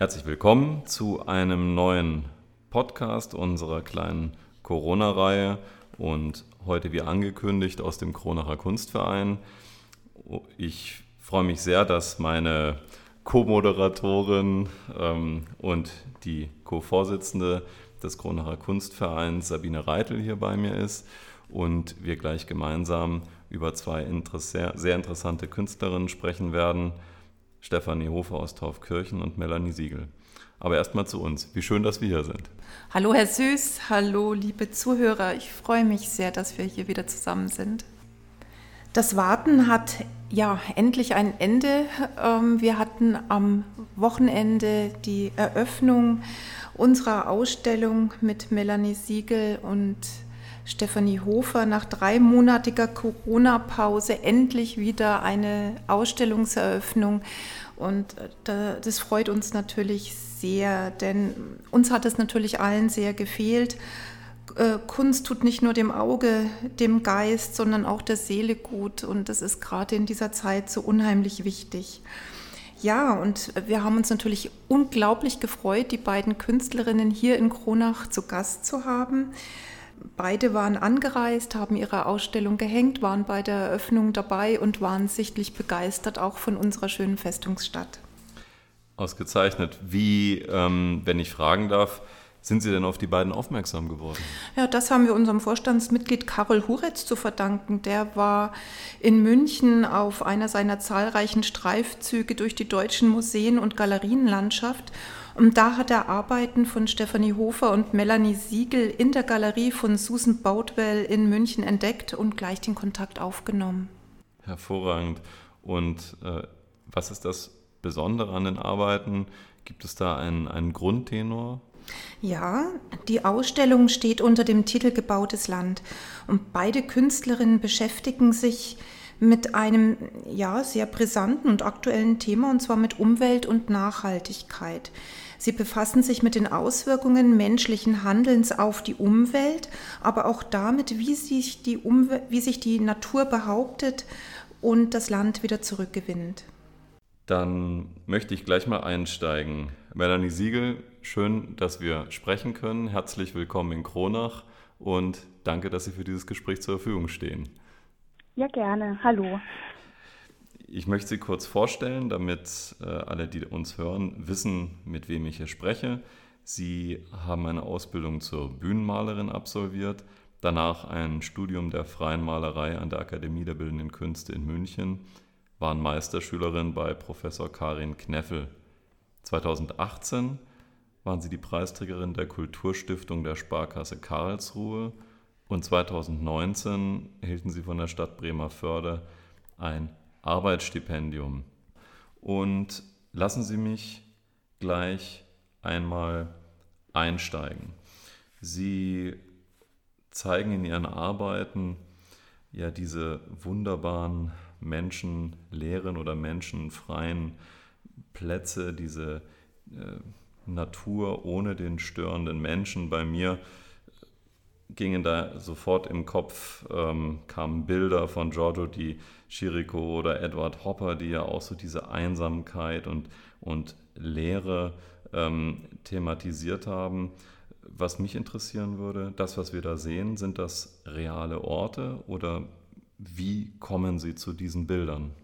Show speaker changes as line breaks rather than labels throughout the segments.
Herzlich willkommen zu einem neuen Podcast unserer kleinen Corona-Reihe und heute wie angekündigt aus dem Kronacher Kunstverein. Ich freue mich sehr, dass meine Co-Moderatorin ähm, und die Co-Vorsitzende des Kronacher Kunstvereins Sabine Reitel hier bei mir ist und wir gleich gemeinsam über zwei interess sehr interessante Künstlerinnen sprechen werden. Stefanie Hofer aus Taufkirchen und Melanie Siegel. Aber erstmal zu uns. Wie schön, dass wir hier sind.
Hallo, Herr Süß. Hallo, liebe Zuhörer. Ich freue mich sehr, dass wir hier wieder zusammen sind. Das Warten hat ja endlich ein Ende. Ähm, wir hatten am Wochenende die Eröffnung unserer Ausstellung mit Melanie Siegel und Stefanie Hofer nach dreimonatiger Corona-Pause endlich wieder eine Ausstellungseröffnung. Und äh, das freut uns natürlich sehr, denn uns hat es natürlich allen sehr gefehlt. Äh, Kunst tut nicht nur dem Auge, dem Geist, sondern auch der Seele gut. Und das ist gerade in dieser Zeit so unheimlich wichtig. Ja, und wir haben uns natürlich unglaublich gefreut, die beiden Künstlerinnen hier in Kronach zu Gast zu haben. Beide waren angereist, haben ihre Ausstellung gehängt, waren bei der Eröffnung dabei und waren sichtlich begeistert auch von unserer schönen Festungsstadt.
Ausgezeichnet. Wie, ähm, wenn ich fragen darf, sind Sie denn auf die beiden aufmerksam geworden?
Ja, das haben wir unserem Vorstandsmitglied Karol Huretz zu verdanken. Der war in München auf einer seiner zahlreichen Streifzüge durch die deutschen Museen und Galerienlandschaft und da hat er Arbeiten von Stefanie Hofer und Melanie Siegel in der Galerie von Susan Boutwell in München entdeckt und gleich den Kontakt aufgenommen.
Hervorragend. Und äh, was ist das Besondere an den Arbeiten? Gibt es da einen, einen Grundtenor?
Ja, die Ausstellung steht unter dem Titel Gebautes Land. Und beide Künstlerinnen beschäftigen sich mit einem ja, sehr brisanten und aktuellen Thema, und zwar mit Umwelt und Nachhaltigkeit. Sie befassen sich mit den Auswirkungen menschlichen Handelns auf die Umwelt, aber auch damit, wie sich die, Umwelt, wie sich die Natur behauptet und das Land wieder zurückgewinnt.
Dann möchte ich gleich mal einsteigen. Melanie Siegel, schön, dass wir sprechen können. Herzlich willkommen in Kronach und danke, dass Sie für dieses Gespräch zur Verfügung stehen.
Ja, gerne. Hallo.
Ich möchte Sie kurz vorstellen, damit äh, alle, die uns hören, wissen, mit wem ich hier spreche. Sie haben eine Ausbildung zur Bühnenmalerin absolviert, danach ein Studium der freien Malerei an der Akademie der Bildenden Künste in München, waren Meisterschülerin bei Professor Karin Kneffel. 2018 waren sie die Preisträgerin der Kulturstiftung der Sparkasse Karlsruhe und 2019 erhielten sie von der Stadt Bremerförde ein Arbeitsstipendium. Und lassen Sie mich gleich einmal einsteigen. Sie zeigen in Ihren Arbeiten ja diese wunderbaren menschenleeren oder menschenfreien Plätze, diese äh, Natur ohne den störenden Menschen. Bei mir gingen da sofort im Kopf, ähm, kamen Bilder von Giorgio di Chirico oder Edward Hopper, die ja auch so diese Einsamkeit und, und Leere ähm, thematisiert haben. Was mich interessieren würde, das, was wir da sehen, sind das reale Orte oder wie kommen Sie zu diesen Bildern?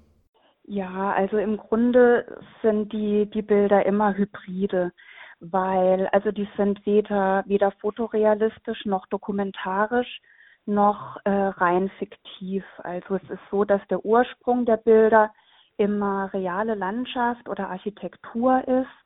Ja, also im Grunde sind die, die Bilder immer Hybride weil also die sind weder, weder fotorealistisch noch dokumentarisch noch äh, rein fiktiv. Also es ist so, dass der Ursprung der Bilder immer reale Landschaft oder Architektur ist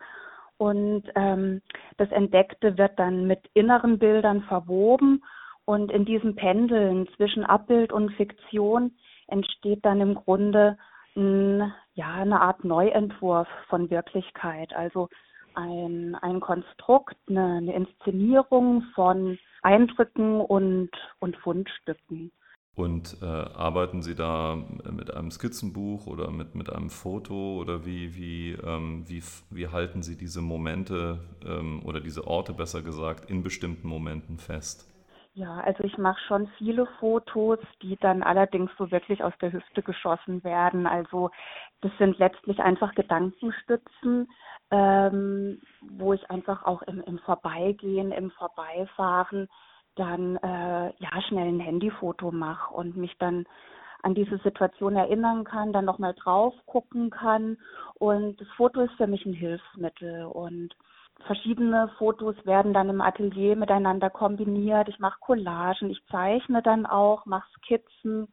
und ähm, das Entdeckte wird dann mit inneren Bildern verwoben und in diesem Pendeln zwischen Abbild und Fiktion entsteht dann im Grunde ein, ja eine Art Neuentwurf von Wirklichkeit. Also ein, ein Konstrukt, eine, eine Inszenierung von Eindrücken und, und Fundstücken.
Und äh, arbeiten Sie da mit einem Skizzenbuch oder mit, mit einem Foto oder wie, wie, ähm, wie, wie halten Sie diese Momente ähm, oder diese Orte besser gesagt in bestimmten Momenten fest?
Ja, also ich mache schon viele Fotos, die dann allerdings so wirklich aus der Hüfte geschossen werden. Also das sind letztlich einfach Gedankenstützen, ähm, wo ich einfach auch im, im Vorbeigehen, im Vorbeifahren dann äh, ja schnell ein Handyfoto mache und mich dann an diese Situation erinnern kann, dann nochmal drauf gucken kann. Und das Foto ist für mich ein Hilfsmittel und verschiedene Fotos werden dann im Atelier miteinander kombiniert. Ich mache Collagen, ich zeichne dann auch, mache Skizzen,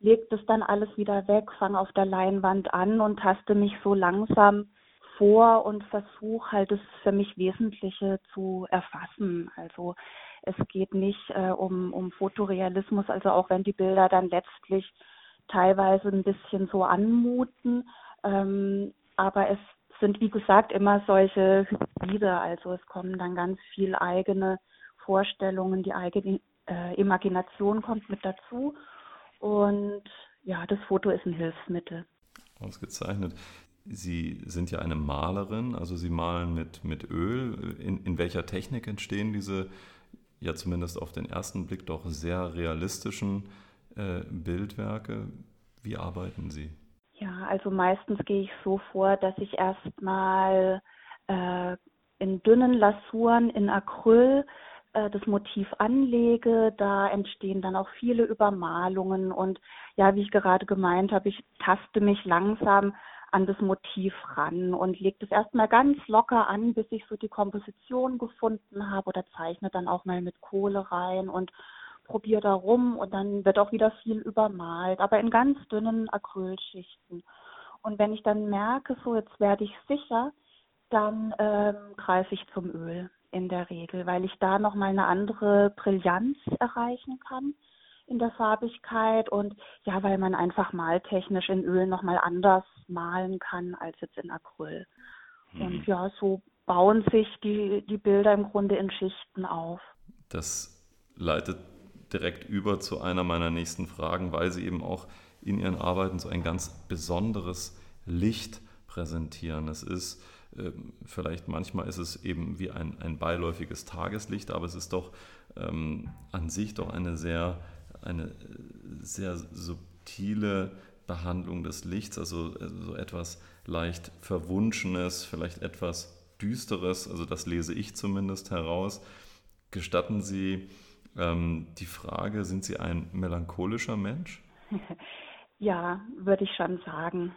lege das dann alles wieder weg, fange auf der Leinwand an und taste mich so langsam vor und versuche halt das für mich Wesentliche zu erfassen. Also es geht nicht äh, um, um Fotorealismus, also auch wenn die Bilder dann letztlich teilweise ein bisschen so anmuten, ähm, aber es sind wie gesagt immer solche Hybride, also es kommen dann ganz viel eigene Vorstellungen, die eigene äh, Imagination kommt mit dazu und ja, das Foto ist ein Hilfsmittel.
Ausgezeichnet. Sie sind ja eine Malerin, also Sie malen mit, mit Öl. In, in welcher Technik entstehen diese, ja zumindest auf den ersten Blick doch sehr realistischen äh, Bildwerke? Wie arbeiten Sie?
Ja, also meistens gehe ich so vor, dass ich erstmal äh, in dünnen Lasuren in Acryl äh, das Motiv anlege. Da entstehen dann auch viele Übermalungen und ja, wie ich gerade gemeint habe, ich taste mich langsam an das Motiv ran und lege das erstmal ganz locker an, bis ich so die Komposition gefunden habe oder zeichne dann auch mal mit Kohle rein und probiere da rum und dann wird auch wieder viel übermalt, aber in ganz dünnen Acrylschichten. Und wenn ich dann merke, so jetzt werde ich sicher, dann ähm, greife ich zum Öl in der Regel, weil ich da nochmal eine andere Brillanz erreichen kann in der Farbigkeit und ja, weil man einfach maltechnisch in Öl nochmal anders malen kann als jetzt in Acryl. Mhm. Und ja, so bauen sich die, die Bilder im Grunde in Schichten auf.
Das leitet direkt über zu einer meiner nächsten Fragen, weil Sie eben auch in Ihren Arbeiten so ein ganz besonderes Licht präsentieren. Es ist ähm, vielleicht manchmal ist es eben wie ein, ein beiläufiges Tageslicht, aber es ist doch ähm, an sich doch eine sehr, eine sehr subtile Behandlung des Lichts, also, also so etwas leicht Verwunschenes, vielleicht etwas Düsteres, also das lese ich zumindest heraus. Gestatten Sie ähm, die Frage, sind Sie ein melancholischer Mensch?
Ja, würde ich schon sagen.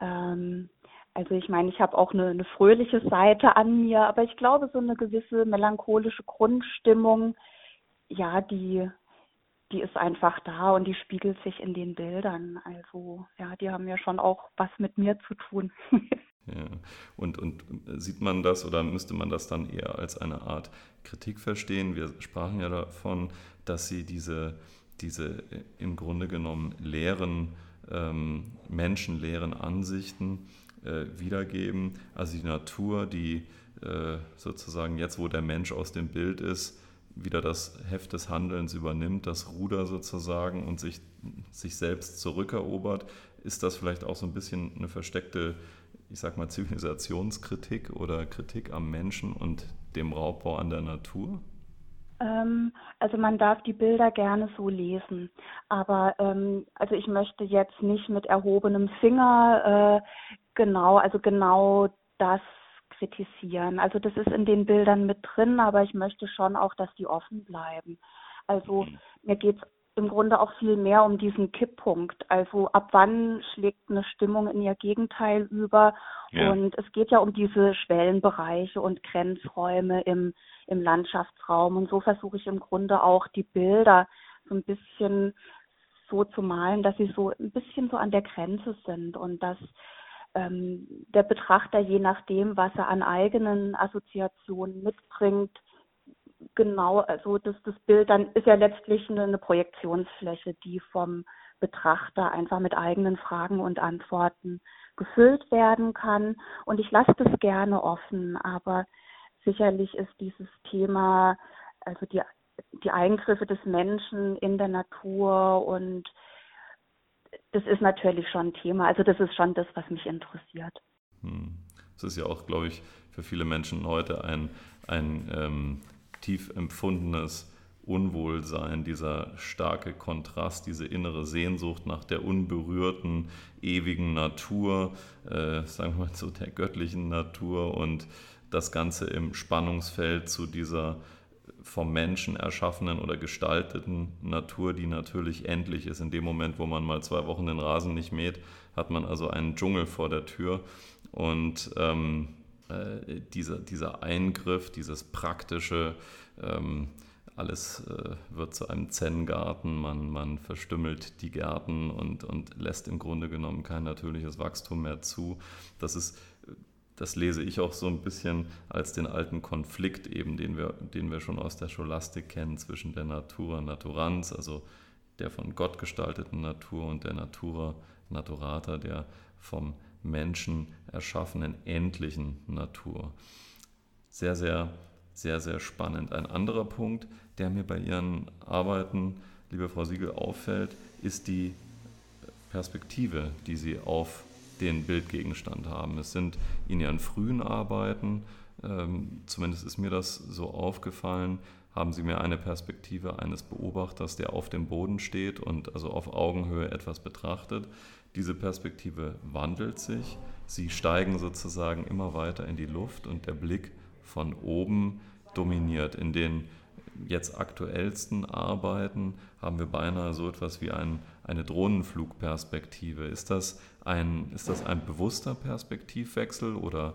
Ähm, also ich meine, ich habe auch eine, eine fröhliche Seite an mir, aber ich glaube, so eine gewisse melancholische Grundstimmung, ja, die, die ist einfach da und die spiegelt sich in den Bildern. Also ja, die haben ja schon auch was mit mir zu tun.
Ja. Und, und sieht man das oder müsste man das dann eher als eine Art Kritik verstehen? Wir sprachen ja davon, dass Sie diese, diese im Grunde genommen leeren ähm, menschenleeren Ansichten äh, wiedergeben. Also die Natur, die äh, sozusagen jetzt, wo der Mensch aus dem Bild ist, wieder das Heft des Handelns übernimmt, das Ruder sozusagen und sich, sich selbst zurückerobert. Ist das vielleicht auch so ein bisschen eine versteckte ich sag mal, Zivilisationskritik oder Kritik am Menschen und dem Raubbau an der Natur?
Ähm, also man darf die Bilder gerne so lesen, aber ähm, also ich möchte jetzt nicht mit erhobenem Finger äh, genau, also genau das kritisieren. Also das ist in den Bildern mit drin, aber ich möchte schon auch, dass die offen bleiben. Also mir geht es im Grunde auch viel mehr um diesen Kipppunkt. Also ab wann schlägt eine Stimmung in ihr Gegenteil über? Ja. Und es geht ja um diese Schwellenbereiche und Grenzräume im, im Landschaftsraum. Und so versuche ich im Grunde auch die Bilder so ein bisschen so zu malen, dass sie so ein bisschen so an der Grenze sind und dass ähm, der Betrachter je nachdem, was er an eigenen Assoziationen mitbringt, genau, also das, das Bild dann ist ja letztlich eine, eine Projektionsfläche, die vom Betrachter einfach mit eigenen Fragen und Antworten gefüllt werden kann. Und ich lasse das gerne offen, aber sicherlich ist dieses Thema, also die, die Eingriffe des Menschen in der Natur und das ist natürlich schon ein Thema. Also das ist schon das, was mich interessiert.
Hm. Das ist ja auch, glaube ich, für viele Menschen heute ein, ein ähm, tief empfundenes Unwohlsein, dieser starke Kontrast, diese innere Sehnsucht nach der unberührten, ewigen Natur, äh, sagen wir mal so der göttlichen Natur und das Ganze im Spannungsfeld zu dieser vom Menschen erschaffenen oder gestalteten Natur, die natürlich endlich ist. In dem Moment, wo man mal zwei Wochen den Rasen nicht mäht, hat man also einen Dschungel vor der Tür. Und ähm, äh, dieser, dieser Eingriff, dieses praktische, ähm, alles äh, wird zu einem Zen-Garten, man, man verstümmelt die Gärten und, und lässt im Grunde genommen kein natürliches Wachstum mehr zu. Das ist das lese ich auch so ein bisschen als den alten Konflikt eben, den wir, den wir schon aus der Scholastik kennen, zwischen der Natura Naturans, also der von Gott gestalteten Natur und der Natura Naturata, der vom Menschen erschaffenen endlichen Natur. Sehr, sehr, sehr, sehr spannend. Ein anderer Punkt, der mir bei Ihren Arbeiten, liebe Frau Siegel, auffällt, ist die Perspektive, die Sie auf den Bildgegenstand haben. Es sind in ihren frühen Arbeiten, ähm, zumindest ist mir das so aufgefallen, haben sie mir eine Perspektive eines Beobachters, der auf dem Boden steht und also auf Augenhöhe etwas betrachtet. Diese Perspektive wandelt sich, sie steigen sozusagen immer weiter in die Luft und der Blick von oben dominiert. In den jetzt aktuellsten Arbeiten haben wir beinahe so etwas wie ein, eine Drohnenflugperspektive. Ist das, ein, ist das ein bewusster Perspektivwechsel oder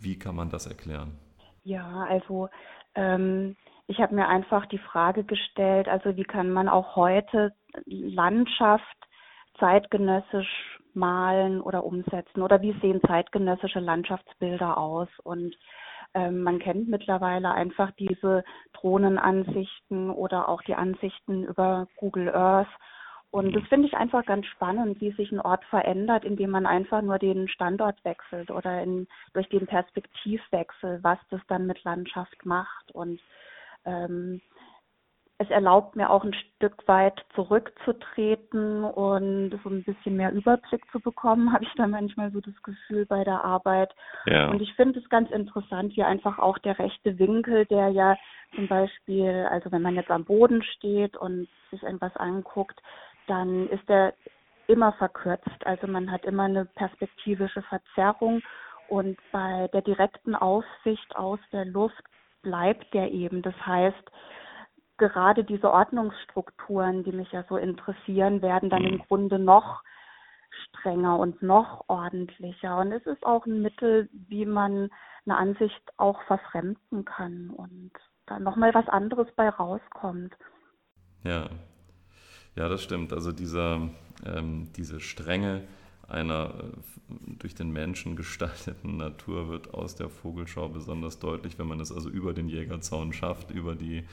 wie kann man das erklären?
Ja, also ähm, ich habe mir einfach die Frage gestellt, also wie kann man auch heute Landschaft zeitgenössisch malen oder umsetzen oder wie sehen zeitgenössische Landschaftsbilder aus und ähm, man kennt mittlerweile einfach diese Drohnenansichten oder auch die Ansichten über Google Earth. Und das finde ich einfach ganz spannend, wie sich ein Ort verändert, indem man einfach nur den Standort wechselt oder in, durch den Perspektivwechsel, was das dann mit Landschaft macht. Und ähm, es erlaubt mir auch ein Stück weit zurückzutreten und so ein bisschen mehr Überblick zu bekommen, habe ich da manchmal so das Gefühl bei der Arbeit. Ja. Und ich finde es ganz interessant, wie einfach auch der rechte Winkel, der ja zum Beispiel, also wenn man jetzt am Boden steht und sich irgendwas anguckt, dann ist der immer verkürzt. Also man hat immer eine perspektivische Verzerrung und bei der direkten Aufsicht aus der Luft bleibt der eben. Das heißt, gerade diese Ordnungsstrukturen, die mich ja so interessieren, werden dann im mhm. Grunde noch strenger und noch ordentlicher. Und es ist auch ein Mittel, wie man eine Ansicht auch verfremden kann und da nochmal was anderes bei rauskommt.
Ja, ja, das stimmt. Also dieser, ähm, diese Strenge einer äh, durch den Menschen gestalteten Natur wird aus der Vogelschau besonders deutlich, wenn man es also über den Jägerzaun schafft, über die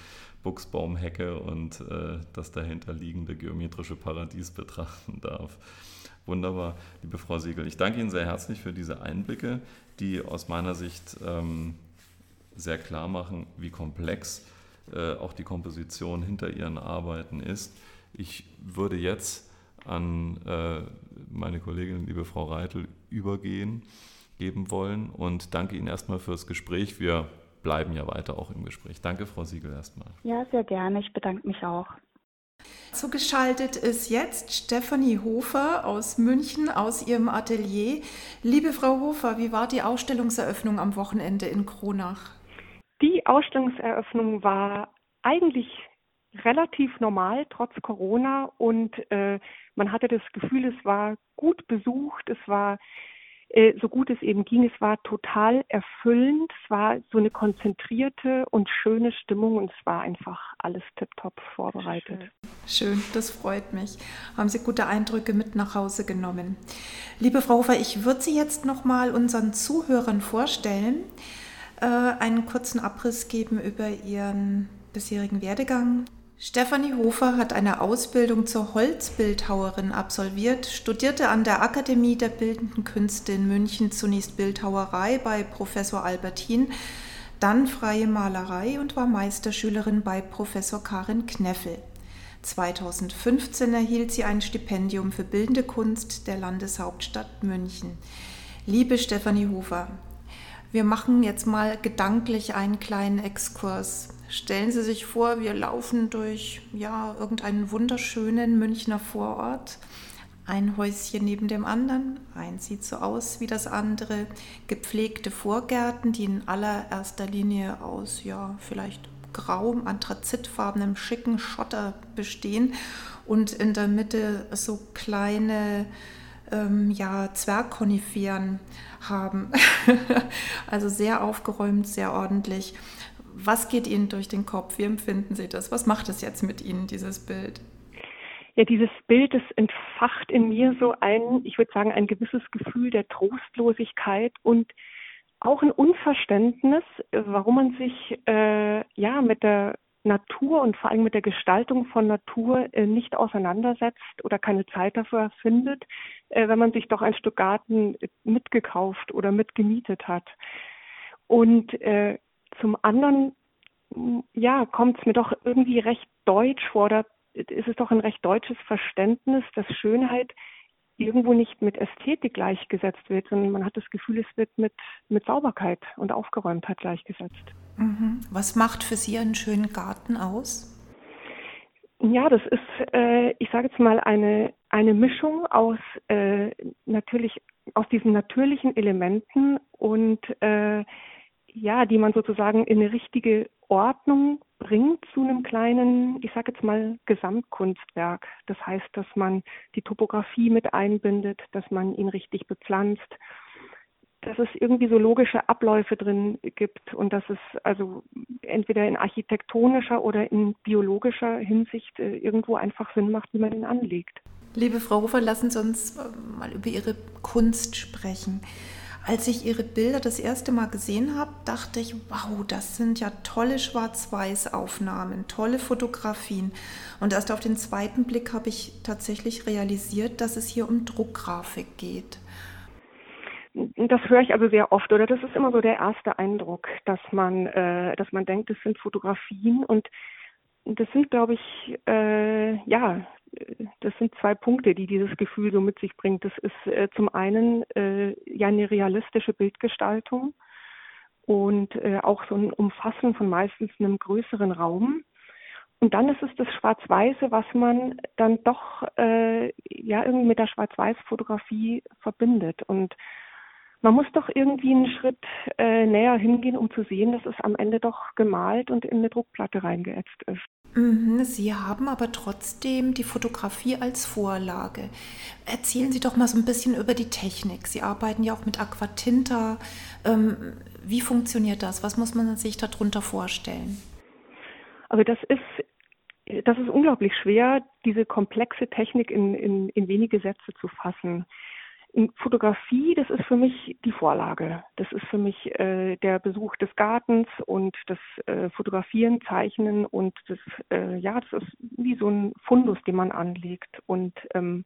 Buchsbaumhecke und äh, das dahinter liegende geometrische Paradies betrachten darf. Wunderbar, liebe Frau Siegel. Ich danke Ihnen sehr herzlich für diese Einblicke, die aus meiner Sicht ähm, sehr klar machen, wie komplex äh, auch die Komposition hinter Ihren Arbeiten ist. Ich würde jetzt an äh, meine Kollegin, liebe Frau Reitel, übergehen geben wollen und danke Ihnen erstmal fürs Gespräch. Wir bleiben ja weiter auch im Gespräch. Danke, Frau Siegel, erstmal.
Ja, sehr gerne. Ich bedanke mich auch.
Zugeschaltet ist jetzt Stefanie Hofer aus München, aus ihrem Atelier. Liebe Frau Hofer, wie war die Ausstellungseröffnung am Wochenende in Kronach?
Die Ausstellungseröffnung war eigentlich relativ normal trotz Corona und äh, man hatte das Gefühl, es war gut besucht, es war äh, so gut es eben ging, es war total erfüllend, es war so eine konzentrierte und schöne Stimmung und es war einfach alles tiptop vorbereitet.
Schön, das freut mich. Haben Sie gute Eindrücke mit nach Hause genommen. Liebe Frau Hofer, ich würde Sie jetzt noch mal unseren Zuhörern vorstellen, äh, einen kurzen Abriss geben über Ihren bisherigen Werdegang. Stefanie Hofer hat eine Ausbildung zur Holzbildhauerin absolviert, studierte an der Akademie der Bildenden Künste in München zunächst Bildhauerei bei Professor Albertin, dann freie Malerei und war Meisterschülerin bei Professor Karin Kneffel. 2015 erhielt sie ein Stipendium für Bildende Kunst der Landeshauptstadt München. Liebe Stefanie Hofer, Wir machen jetzt mal gedanklich einen kleinen Exkurs. Stellen Sie sich vor, wir laufen durch ja, irgendeinen wunderschönen Münchner Vorort. Ein Häuschen neben dem anderen, eins sieht so aus wie das andere, gepflegte Vorgärten, die in allererster Linie aus ja, vielleicht grauem, anthrazitfarbenem, schicken Schotter bestehen und in der Mitte so kleine ähm, ja, Zwergkoniferen haben. also sehr aufgeräumt, sehr ordentlich. Was geht Ihnen durch den Kopf? Wie empfinden Sie das? Was macht es jetzt mit Ihnen, dieses Bild?
Ja, dieses Bild, das entfacht in mir so ein, ich würde sagen, ein gewisses Gefühl der Trostlosigkeit und auch ein Unverständnis, warum man sich äh, ja mit der Natur und vor allem mit der Gestaltung von Natur äh, nicht auseinandersetzt oder keine Zeit dafür findet, äh, wenn man sich doch ein Stück Garten mitgekauft oder mitgemietet hat. Und äh, zum anderen, ja, kommt es mir doch irgendwie recht deutsch vor, da ist es doch ein recht deutsches Verständnis, dass Schönheit irgendwo nicht mit Ästhetik gleichgesetzt wird, sondern man hat das Gefühl, es wird mit, mit Sauberkeit und Aufgeräumtheit gleichgesetzt.
Mhm. Was macht für Sie einen schönen Garten aus?
Ja, das ist, äh, ich sage jetzt mal, eine, eine Mischung aus äh, natürlich aus diesen natürlichen Elementen und äh, ja, die man sozusagen in eine richtige Ordnung bringt zu einem kleinen, ich sage jetzt mal, Gesamtkunstwerk. Das heißt, dass man die Topografie mit einbindet, dass man ihn richtig bepflanzt, dass es irgendwie so logische Abläufe drin gibt und dass es also entweder in architektonischer oder in biologischer Hinsicht äh, irgendwo einfach Sinn macht, wie man ihn anlegt.
Liebe Frau Hofer, lassen Sie uns äh, mal über Ihre Kunst sprechen. Als ich Ihre Bilder das erste Mal gesehen habe, dachte ich, wow, das sind ja tolle Schwarz-Weiß-Aufnahmen, tolle Fotografien. Und erst auf den zweiten Blick habe ich tatsächlich realisiert, dass es hier um Druckgrafik geht.
Das höre ich also sehr oft, oder das ist immer so der erste Eindruck, dass man, äh, dass man denkt, es sind Fotografien und das sind, glaube ich, äh, ja, das sind zwei Punkte, die dieses Gefühl so mit sich bringt. Das ist äh, zum einen äh, ja eine realistische Bildgestaltung und äh, auch so ein Umfassen von meistens einem größeren Raum. Und dann ist es das Schwarz-Weiße, was man dann doch äh, ja irgendwie mit der Schwarz-Weiß-Fotografie verbindet. Und man muss doch irgendwie einen Schritt äh, näher hingehen, um zu sehen, dass es am Ende doch gemalt und in eine Druckplatte reingeätzt ist.
Mhm, Sie haben aber trotzdem die Fotografie als Vorlage. Erzählen Sie doch mal so ein bisschen über die Technik. Sie arbeiten ja auch mit Aquatinta. Ähm, wie funktioniert das? Was muss man sich darunter vorstellen?
Also das ist, das ist unglaublich schwer, diese komplexe Technik in, in, in wenige Sätze zu fassen. Fotografie, das ist für mich die Vorlage. Das ist für mich äh, der Besuch des Gartens und das äh, Fotografieren, Zeichnen und das, äh, ja, das ist wie so ein Fundus, den man anlegt. Und ähm,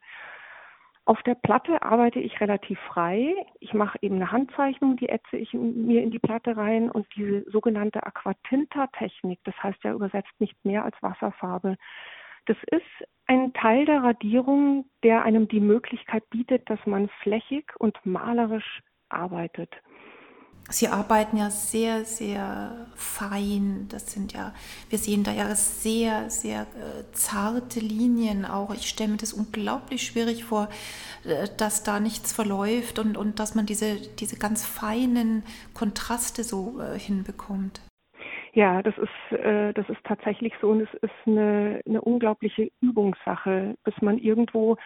auf der Platte arbeite ich relativ frei. Ich mache eben eine Handzeichnung, die ätze ich mir in die Platte rein und diese sogenannte Aquatinta-Technik, das heißt ja übersetzt nicht mehr als Wasserfarbe, das ist ein Teil der Radierung, der einem die Möglichkeit bietet, dass man flächig und malerisch arbeitet.
Sie arbeiten ja sehr, sehr fein. Das sind ja, wir sehen da ja sehr, sehr äh, zarte Linien auch. Ich stelle mir das unglaublich schwierig vor, äh, dass da nichts verläuft und, und dass man diese, diese ganz feinen Kontraste so äh, hinbekommt.
Ja, das ist, äh, das ist tatsächlich so und es ist eine, eine unglaubliche Übungssache, bis man irgendwo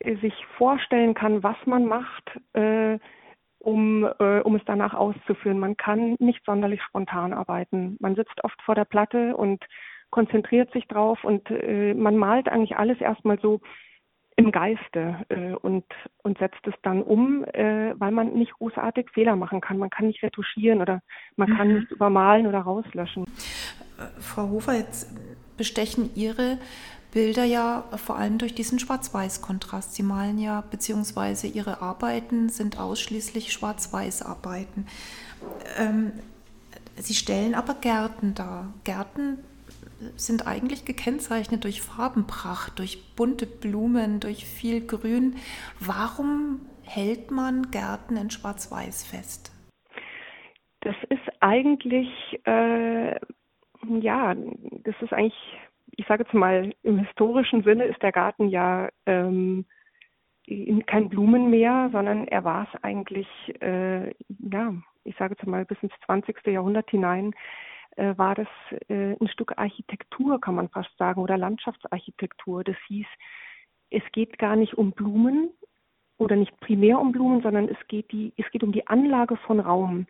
äh, sich vorstellen kann, was man macht, äh, um, äh, um es danach auszuführen. Man kann nicht sonderlich spontan arbeiten. Man sitzt oft vor der Platte und konzentriert sich drauf und äh, man malt eigentlich alles erstmal so im Geiste äh, und, und setzt es dann um, äh, weil man nicht großartig Fehler machen kann. Man kann nicht retuschieren oder man kann mhm. nicht übermalen oder rauslöschen.
Äh, Frau Hofer, jetzt bestechen Ihre Bilder ja vor allem durch diesen Schwarz-Weiß-Kontrast. Sie malen ja, beziehungsweise Ihre Arbeiten sind ausschließlich Schwarz-Weiß-Arbeiten. Ähm, Sie stellen aber Gärten dar. Gärten sind eigentlich gekennzeichnet durch Farbenpracht, durch bunte Blumen, durch viel Grün. Warum hält man Gärten in Schwarz-Weiß fest?
Das ist eigentlich, äh, ja, das ist eigentlich, ich sage jetzt mal, im historischen Sinne ist der Garten ja ähm, kein Blumenmeer, sondern er war es eigentlich, äh, ja, ich sage jetzt mal, bis ins 20. Jahrhundert hinein äh, war das äh, ein Stück Architektur, kann man fast sagen, oder Landschaftsarchitektur. Das hieß, es geht gar nicht um Blumen oder nicht primär um Blumen, sondern es geht, die, es geht um die Anlage von Raum.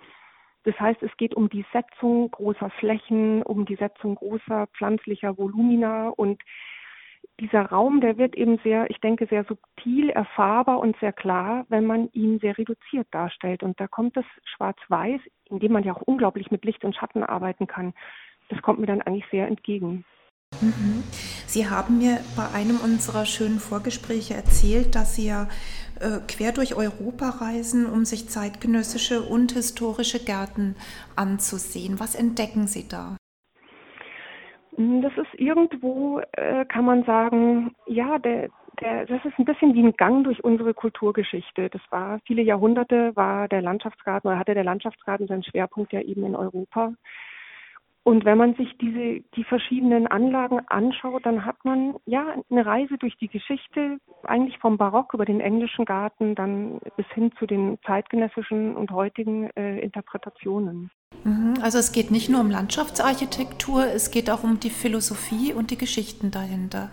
Das heißt, es geht um die Setzung großer Flächen, um die Setzung großer pflanzlicher Volumina und dieser Raum, der wird eben sehr, ich denke, sehr subtil erfahrbar und sehr klar, wenn man ihn sehr reduziert darstellt. Und da kommt das Schwarz-Weiß, in dem man ja auch unglaublich mit Licht und Schatten arbeiten kann, das kommt mir dann eigentlich sehr entgegen.
Mhm. Sie haben mir bei einem unserer schönen Vorgespräche erzählt, dass Sie ja äh, quer durch Europa reisen, um sich zeitgenössische und historische Gärten anzusehen. Was entdecken Sie da?
Hm, das ist irgendwo, äh, kann man sagen, ja, der, der, das ist ein bisschen wie ein Gang durch unsere Kulturgeschichte. Das war viele Jahrhunderte, war der Landschaftsgarten oder hatte der Landschaftsgarten seinen Schwerpunkt ja eben in Europa. Und wenn man sich diese, die verschiedenen Anlagen anschaut, dann hat man ja eine Reise durch die Geschichte, eigentlich vom Barock über den englischen Garten, dann bis hin zu den zeitgenössischen und heutigen äh, Interpretationen.
Mhm, also es geht nicht nur um Landschaftsarchitektur, es geht auch um die Philosophie und die Geschichten dahinter.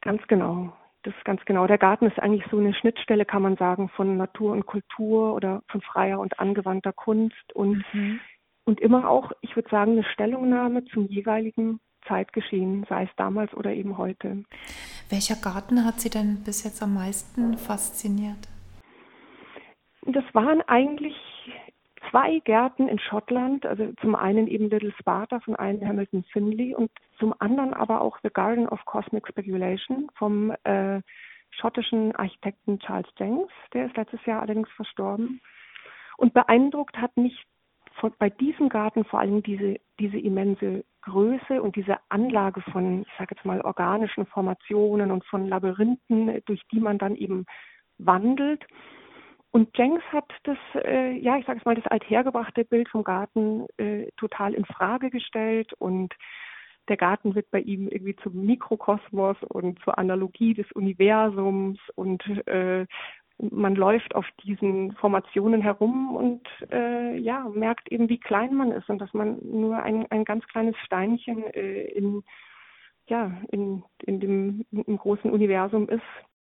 Ganz genau. Das ist ganz genau. Der Garten ist eigentlich so eine Schnittstelle, kann man sagen, von Natur und Kultur oder von freier und angewandter Kunst und mhm und immer auch, ich würde sagen, eine Stellungnahme zum jeweiligen Zeitgeschehen, sei es damals oder eben heute.
Welcher Garten hat Sie denn bis jetzt am meisten fasziniert?
Das waren eigentlich zwei Gärten in Schottland, also zum einen eben Little Sparta von einem Hamilton Finley und zum anderen aber auch The Garden of Cosmic Speculation vom äh, schottischen Architekten Charles Jenks, der ist letztes Jahr allerdings verstorben. Und beeindruckt hat mich von, bei diesem Garten vor allem diese, diese immense Größe und diese Anlage von, ich sage jetzt mal, organischen Formationen und von Labyrinthen, durch die man dann eben wandelt. Und Jenks hat das, äh, ja, ich sage es mal, das althergebrachte Bild vom Garten äh, total in Frage gestellt und der Garten wird bei ihm irgendwie zum Mikrokosmos und zur Analogie des Universums und äh, man läuft auf diesen Formationen herum und äh, ja, merkt eben, wie klein man ist und dass man nur ein, ein ganz kleines Steinchen äh, in, ja, in, in dem im großen Universum ist.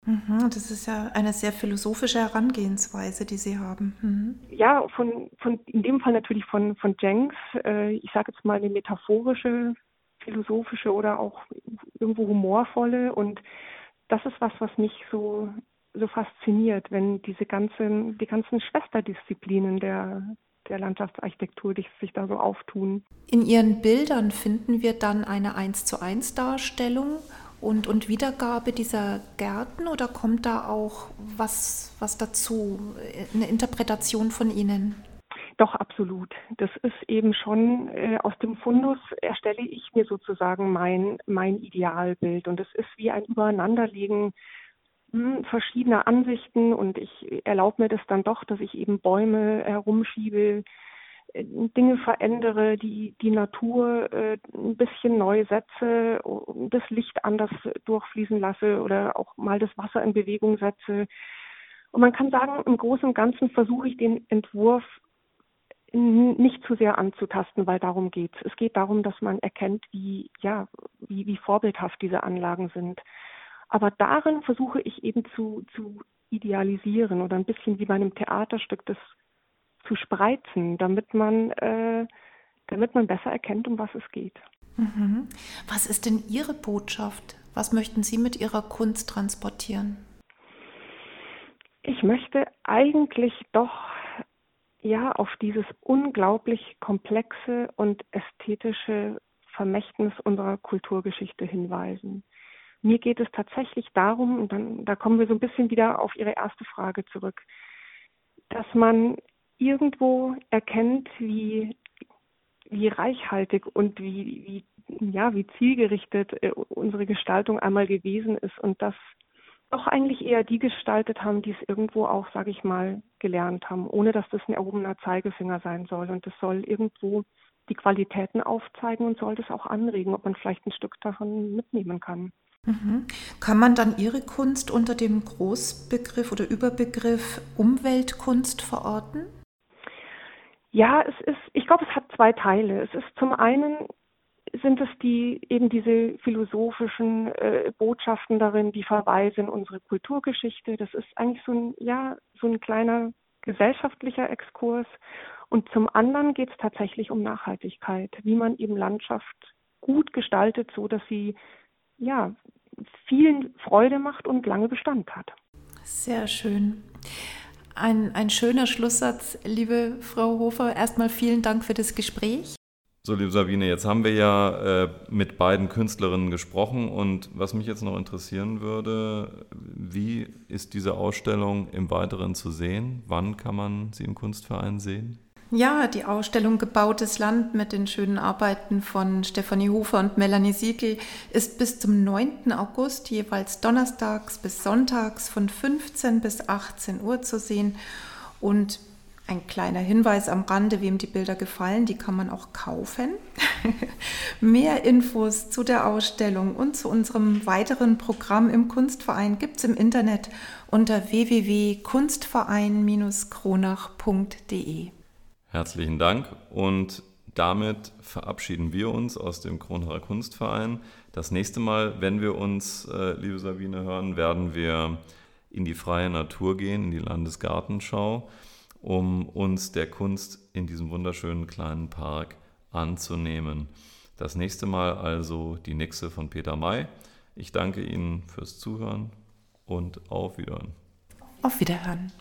Mhm, das ist ja eine sehr philosophische Herangehensweise, die Sie haben.
Mhm. Ja, von, von in dem Fall natürlich von, von Jenks, äh, ich sage jetzt mal eine metaphorische, philosophische oder auch irgendwo humorvolle und das ist was, was mich so so fasziniert, wenn diese ganzen, die ganzen Schwesterdisziplinen der, der Landschaftsarchitektur die sich da so auftun.
In Ihren Bildern finden wir dann eine 1 zu 1 Darstellung und, und Wiedergabe dieser Gärten oder kommt da auch was, was dazu, eine Interpretation von Ihnen?
Doch, absolut. Das ist eben schon äh, aus dem Fundus erstelle ich mir sozusagen mein, mein Idealbild. Und es ist wie ein Übereinanderlegen hm, verschiedener Ansichten und ich erlaube mir das dann doch, dass ich eben Bäume herumschiebe, äh, Dinge verändere, die die Natur äh, ein bisschen neu setze, das Licht anders durchfließen lasse oder auch mal das Wasser in Bewegung setze. Und man kann sagen, im Großen und Ganzen versuche ich den Entwurf nicht zu sehr anzutasten, weil darum geht es. Es geht darum, dass man erkennt, wie, ja, wie, wie vorbildhaft diese Anlagen sind. Aber darin versuche ich eben zu, zu idealisieren oder ein bisschen wie bei einem Theaterstück das zu spreizen, damit man, äh, damit man besser erkennt, um was es geht.
Mhm. Was ist denn Ihre Botschaft? Was möchten Sie mit Ihrer Kunst transportieren?
Ich möchte eigentlich doch ja auf dieses unglaublich komplexe und ästhetische Vermächtnis unserer Kulturgeschichte hinweisen. Mir geht es tatsächlich darum, und dann, da kommen wir so ein bisschen wieder auf Ihre erste Frage zurück, dass man irgendwo erkennt, wie, wie reichhaltig und wie, wie, ja, wie zielgerichtet äh, unsere Gestaltung einmal gewesen ist und dass auch eigentlich eher die gestaltet haben, die es irgendwo auch, sage ich mal, gelernt haben, ohne dass das ein erhobener Zeigefinger sein soll. Und das soll irgendwo die Qualitäten aufzeigen und soll das auch anregen, ob man vielleicht ein Stück davon mitnehmen kann.
Kann man dann Ihre Kunst unter dem Großbegriff oder Überbegriff Umweltkunst verorten?
Ja, es ist, ich glaube, es hat zwei Teile. Es ist zum einen sind es die eben diese philosophischen äh, Botschaften darin, die Verweise in unsere Kulturgeschichte. Das ist eigentlich so ein ja so ein kleiner gesellschaftlicher Exkurs. Und zum anderen geht es tatsächlich um Nachhaltigkeit, wie man eben Landschaft gut gestaltet, so dass sie ja vielen Freude macht und lange Bestand hat.
Sehr schön. Ein, ein schöner Schlusssatz, liebe Frau Hofer. Erstmal vielen Dank für das Gespräch.
So, liebe Sabine, jetzt haben wir ja äh, mit beiden Künstlerinnen gesprochen und was mich jetzt noch interessieren würde, wie ist diese Ausstellung im Weiteren zu sehen? Wann kann man sie im Kunstverein sehen?
Ja, die Ausstellung Gebautes Land mit den schönen Arbeiten von Stefanie Hofer und Melanie Siegel ist bis zum 9. August jeweils donnerstags bis sonntags von 15 bis 18 Uhr zu sehen und ein kleiner Hinweis am Rande, wem die Bilder gefallen, die kann man auch kaufen. Mehr Infos zu der Ausstellung und zu unserem weiteren Programm im Kunstverein gibt es im Internet unter www.kunstverein-kronach.de.
Herzlichen Dank und damit verabschieden wir uns aus dem Kronacher Kunstverein. Das nächste Mal, wenn wir uns, äh, liebe Sabine, hören, werden wir in die freie Natur gehen, in die Landesgartenschau um uns der Kunst in diesem wunderschönen kleinen Park anzunehmen. Das nächste Mal also die Nixe von Peter May. Ich danke Ihnen fürs Zuhören und auf Wiederhören.
Auf Wiederhören.